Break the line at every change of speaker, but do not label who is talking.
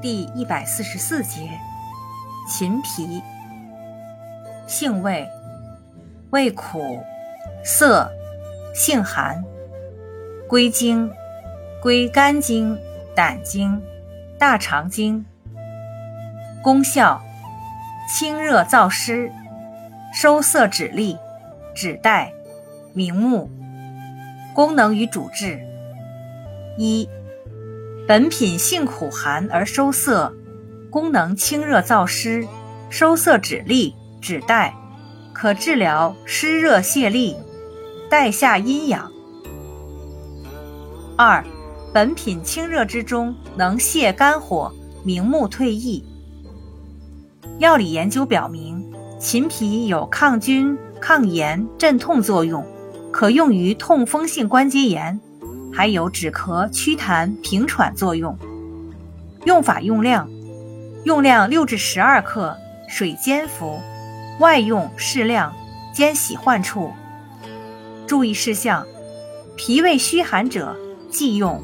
第一百四十四节，秦皮，性味，味苦，涩，性寒，归经，归肝经、胆经、大肠经。功效，清热燥湿，收涩止痢，止带，明目。功能与主治，一。本品性苦寒而收涩，功能清热燥湿、收涩止痢、止带，可治疗湿热泄痢、带下阴痒。二，本品清热之中，能泻肝火、明目退翳。药理研究表明，秦皮有抗菌、抗炎、镇痛作用，可用于痛风性关节炎。还有止咳、祛痰、平喘作用。用法用量：用量六至十二克，水煎服，外用适量，煎洗患处。注意事项：脾胃虚寒者忌用。